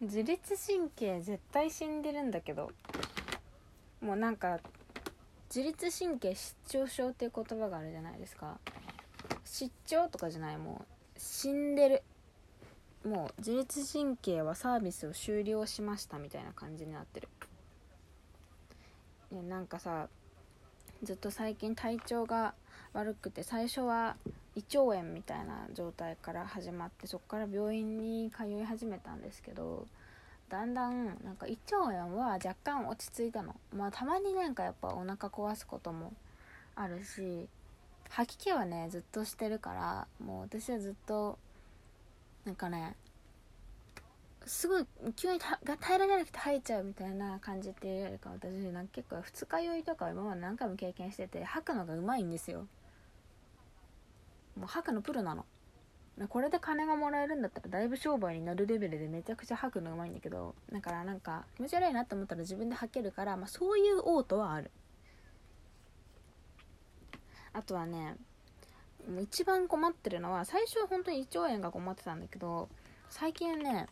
自律神経絶対死んでるんだけどもうなんか自律神経失調症っていう言葉があるじゃないですか。失調とかじゃないもう死んでる。もう自律神経はサービスを終了しましたみたいな感じになってる。いやなんかさずっと最近体調が悪くて最初は胃腸炎みたいな状態から始まってそこから病院に通い始めたんですけどだんだんなんか胃腸炎は若干落ち着いたの。まあたまになんかやっぱお腹壊すこともあるし吐き気はねずっとしてるからもう私はずっとなんかねすごい急にが耐えられなくて吐いちゃうみたいな感じっていうよりか私なんか結構二日酔いとか今まで何回も経験してて吐くのがうまいんですよ。もう吐くのプロなの。これで金がもらえるんだったらだいぶ商売になるレベルでめちゃくちゃ吐くのうまいんだけどだからなんか気持ち悪いなって思ったら自分で吐けるから、まあ、そういう嘔吐はある。あとはね一番困ってるのは最初は本当に胃腸炎が困ってたんだけど最近ね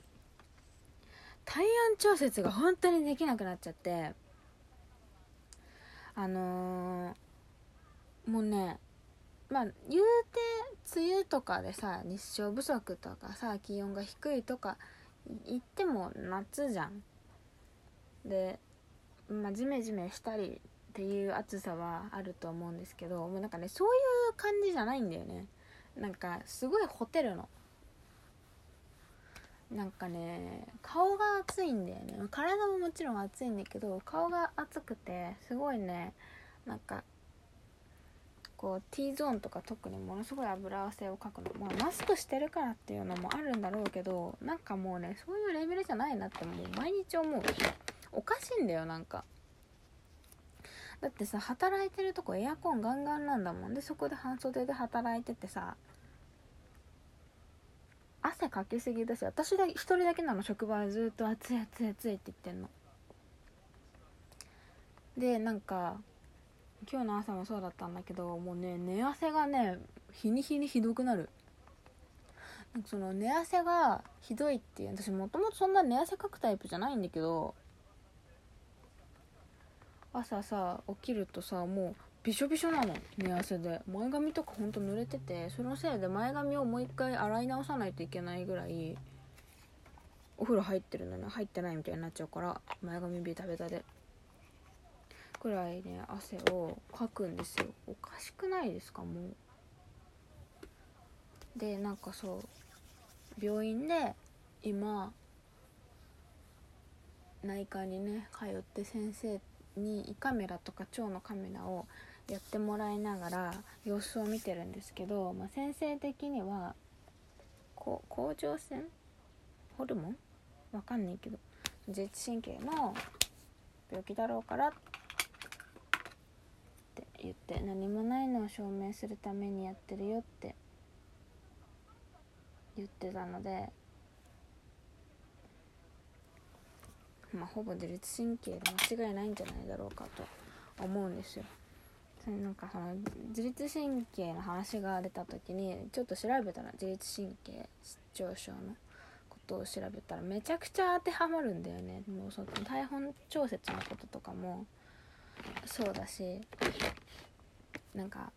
体温調節が本当にできなくなっちゃってあのー、もうねまあ言うて梅雨とかでさ日照不足とかさ気温が低いとか言っても夏じゃん。でまあジメジメしたりっていう暑さはあると思うんですけどもうなんかねそういう感じじゃないんだよね。なんかすごいホテルの。なんかね顔が熱いんだよね。体ももちろん熱いんだけど顔が熱くてすごいねなんかこう T ゾーンとか特にものすごい油汗をかくの。まあマスクしてるからっていうのもあるんだろうけどなんかもうねそういうレベルじゃないなってもう毎日思うおかしいんだよなんか。だってさ働いてるとこエアコンガンガンなんだもん。でそこで半袖で働いててさ汗かきすぎだし私だ一人だけなの。職場でずっと暑い暑い暑いって言ってんの。でなんか今日の朝もそうだったんだけどもうね寝汗がね日に日にひどくなる。その寝汗がひどいっていう私もともとそんな寝汗かくタイプじゃないんだけど朝さ起きるとさもうびしょびしょなの寝汗で。前髪とかほんと濡れててそのせいで前髪をもう一回洗い直さないといけないぐらいお風呂入ってるのに入ってないみたいになっちゃうから前髪ベタベタで。くらいね汗をかくんですよおかしくないですかもう。でなんかそう病院で今内科にね通って先生に胃カメラとか腸のカメラをやってもらいながら様子を見てるんですけど、まあ、先生的には甲状腺ホルモン？わかんないけど自律神経の病気だろうからっ言って何もないのを証明するためにやってるよって言ってたのでまあほぼ自律神経で間違いないんじゃないだろうかと思うんですよ。なんかその自律神経の話が出た時にちょっと調べたら自律神経失調症のことを調べたらめちゃくちゃ当てはまるんだよねもうその台本調節のこととかもそうだしなんか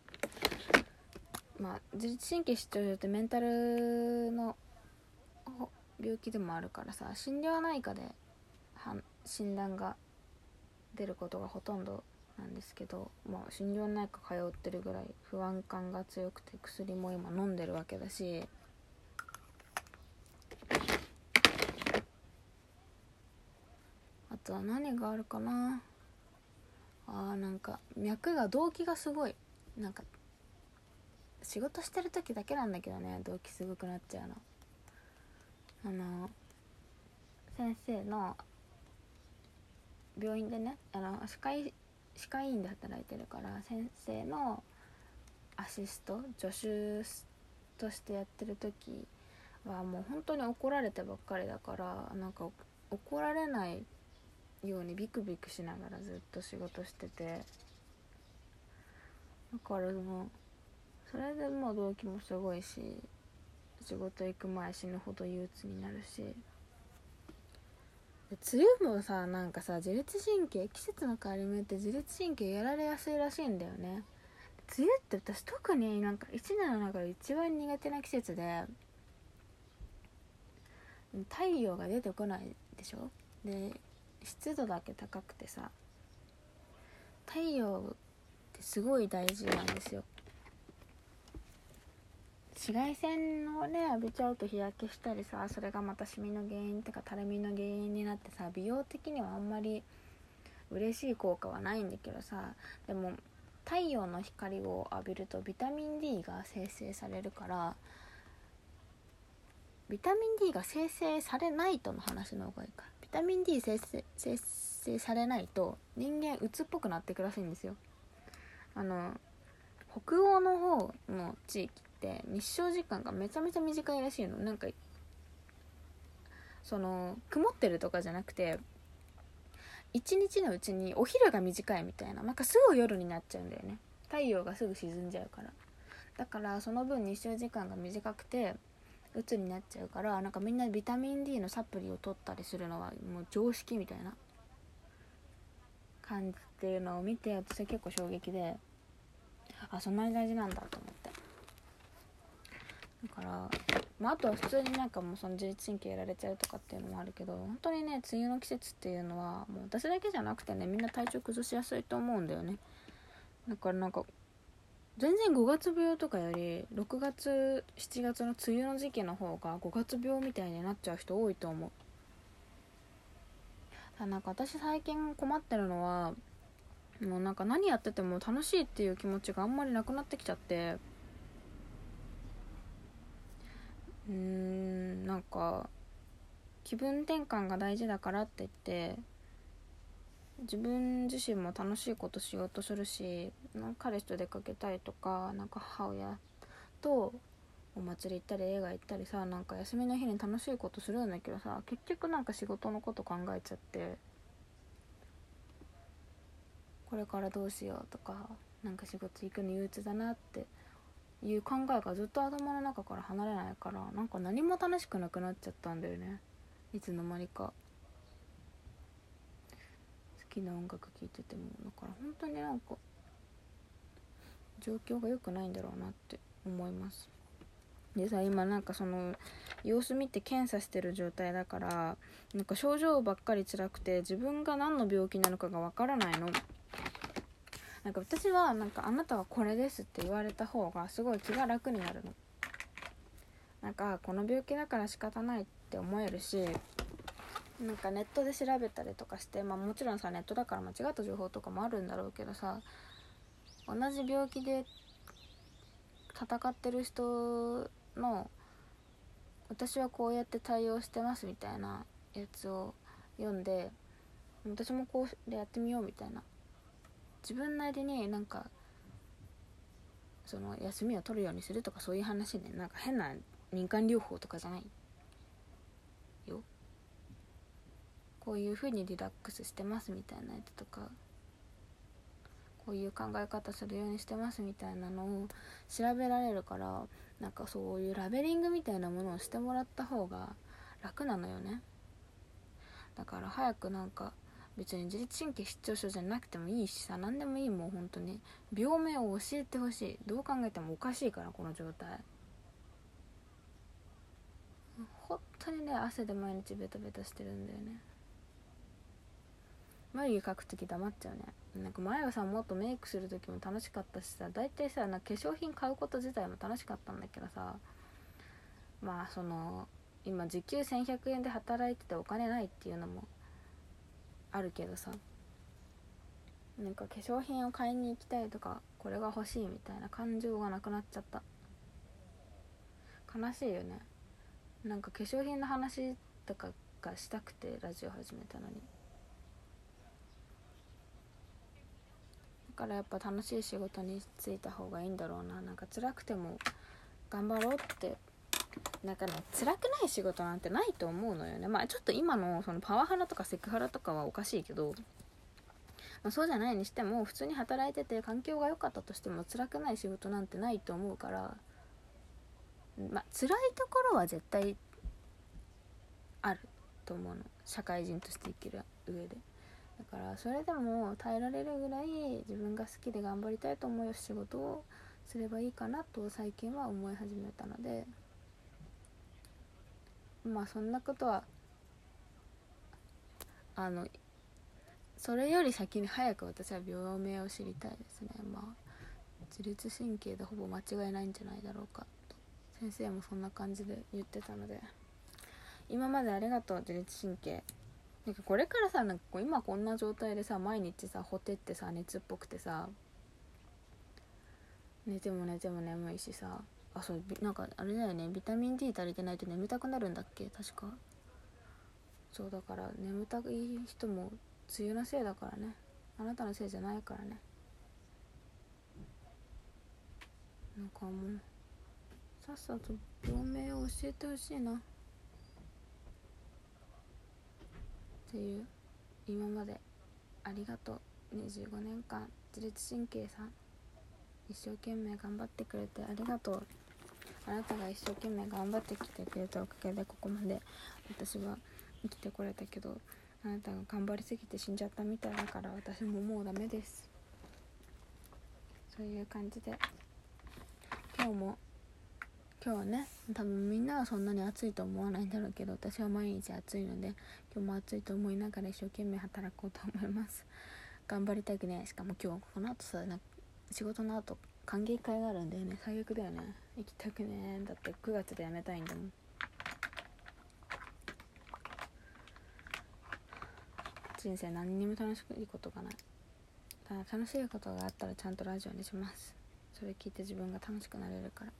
まあ自律神経失調症ってメンタルの病気でもあるからさ心療内科で診断が出ることがほとんどなんですけど、まあ、心療内科通ってるぐらい不安感が強くて薬も今飲んでるわけだしあとは何があるかな？あーなんか脈が動悸がすごい。なんか仕事してる時だけなんだけどね動悸すごくなっちゃうの。あの先生の病院でねあの歯科医歯科医院で働いてるから先生のアシスト助手としてやってる時はもう本当に怒られてばっかりだからなんか怒られないようにビクビクしながらずっと仕事してて。だからもうそれでもう動機もすごいし仕事行く前死ぬほど憂鬱になるし。梅雨もさなんかさ自律神経季節の変わり目って自律神経やられやすいらしいんだよね。梅雨って私特になんか1年の中で一番苦手な季節で太陽が出てこないでしょ？で湿度だけ高くてさ太陽ってすごい大事なんですよ。紫外線をね浴びちゃうと日焼けしたりさそれがまたシミの原因とかたるみの原因になってさ美容的にはあんまり嬉しい効果はないんだけどさでも太陽の光を浴びるとビタミン D が生成されるからビタミン D が生成されないとの話の方がいいか。ビタミン D 生成されないと人間鬱っぽくなってくらしいんですよ。あの北欧の方の地域って日照時間がめちゃめちゃ短いらしいの。なんかその曇ってるとかじゃなくて一日のうちにお昼が短いみたいななんかすぐ夜になっちゃうんだよね。太陽がすぐ沈んじゃうから。だからその分日照時間が短くて鬱になっちゃうからなんかみんなビタミン D のサプリを取ったりするのはもう常識みたいな感じっていうのを見て私は結構衝撃であそんなに大事なんだと思って。だから、まあ、あとは普通になんかもうその自律神経やられちゃうとかっていうのもあるけど本当にね梅雨の季節っていうのはもう私だけじゃなくてねみんな体調崩しやすいと思うんだよね。だからなんか全然5月病とかより6月7月の梅雨の時期の方が5月病みたいになっちゃう人多いと思う。だなんか私最近困ってるのはもうなんか何やってても楽しいっていう気持ちがあんまりなくなってきちゃって。うんなんか気分転換が大事だからって言って自分自身も楽しいことしようとするし彼氏と出かけたりとかなんか母親とお祭り行ったり映画行ったりさなんか休みの日に楽しいことするんだけどさ結局なんか仕事のこと考えちゃってこれからどうしようとかなんか仕事行くの憂鬱だなっていう考えがずっと頭の中から離れないからなんか何も楽しくなくなっちゃったんだよね。いつの間にか。きな音楽聴いててもだから本当になんか状況が良くないんだろうなって思います。でさ今なんかその様子見て検査してる状態だからなんか症状ばっかり辛くて自分が何の病気なのかがわからないの。なんか私はなんかあなたはこれですって言われた方がすごい気が楽になるの。なんかこの病気だから仕方ないって思えるしなんかネットで調べたりとかして、まあ、もちろんさネットだから間違った情報とかもあるんだろうけどさ同じ病気で戦ってる人の私はこうやって対応してますみたいなやつを読んで私もこうでやってみようみたいな。自分なりになんかその休みを取るようにするとかそういう話でなんか変な民間療法とかじゃないよこういう風にリラックスしてますみたいなやつとかこういう考え方するようにしてますみたいなのを調べられるからなんかそういうラベリングみたいなものをしてもらった方が楽なのよね。だから早くなんか別に自律神経失調症じゃなくてもいいしさ何でもいいもう本当に。病名を教えてほしい。どう考えてもおかしいからこの状態。本当にね汗で毎日ベタベタしてるんだよね。眉毛描く時黙っちゃうね。なんか前はさもっとメイクする時も楽しかったしさ大体さなんか化粧品買うこと自体も楽しかったんだけどさまあその今時給1100円で働いててお金ないっていうのもあるけどさなんか化粧品を買いに行きたいとかこれが欲しいみたいな感情がなくなっちゃった。悲しいよね。なんか化粧品の話とかがしたくてラジオ始めたのに。からやっぱ楽しい仕事に就いた方がいいんだろうな。なんか辛くても頑張ろうって。なんかね辛くない仕事なんてないと思うのよね。まあちょっと今のそのパワハラとかセクハラとかはおかしいけど、まあ、そうじゃないにしても普通に働いてて環境が良かったとしても辛くない仕事なんてないと思うから。まあ辛いところは絶対あると思うの。社会人として生きる上で。だからそれでも耐えられるぐらい自分が好きで頑張りたいと思う仕事をすればいいかなと最近は思い始めたのでまあそんなことはあのそれより先に早く私は病名を知りたいですね。まあ自律神経でほぼ間違いないんじゃないだろうかと。先生もそんな感じで言ってたので。今までありがとう自律神経。なんかこれからさなんかこう今こんな状態でさ毎日さほてってさ熱っぽくてさ寝ても寝ても眠いしさあそうなんかあれだよねビタミン D 足りてないと眠たくなるんだっけ？確か。そうだから眠たくい人も梅雨のせいだからね。あなたのせいじゃないからね。なんかもうさっさと病名を教えてほしいな。っていう今までありがとう25年間自律神経さん一生懸命頑張ってくれてありがとうあなたが一生懸命頑張ってきてくれたおかげでここまで私は生きてこれたけどあなたが頑張りすぎて死んじゃったみたいだから私ももうダメですそういう感じで今日も今日はね多分みんなはそんなに暑いと思わないんだろうけど私は毎日暑いので今日も暑いと思いながら一生懸命働こうと思います。頑張りたくねしかも今日この後さな仕事の後歓迎会があるんだよね。最悪だよね。行きたくねだって9月で辞めたいんだもん。人生何にも楽しいことがない。ただ楽しいことがあったらちゃんとラジオにします。それ聞いて自分が楽しくなれるから。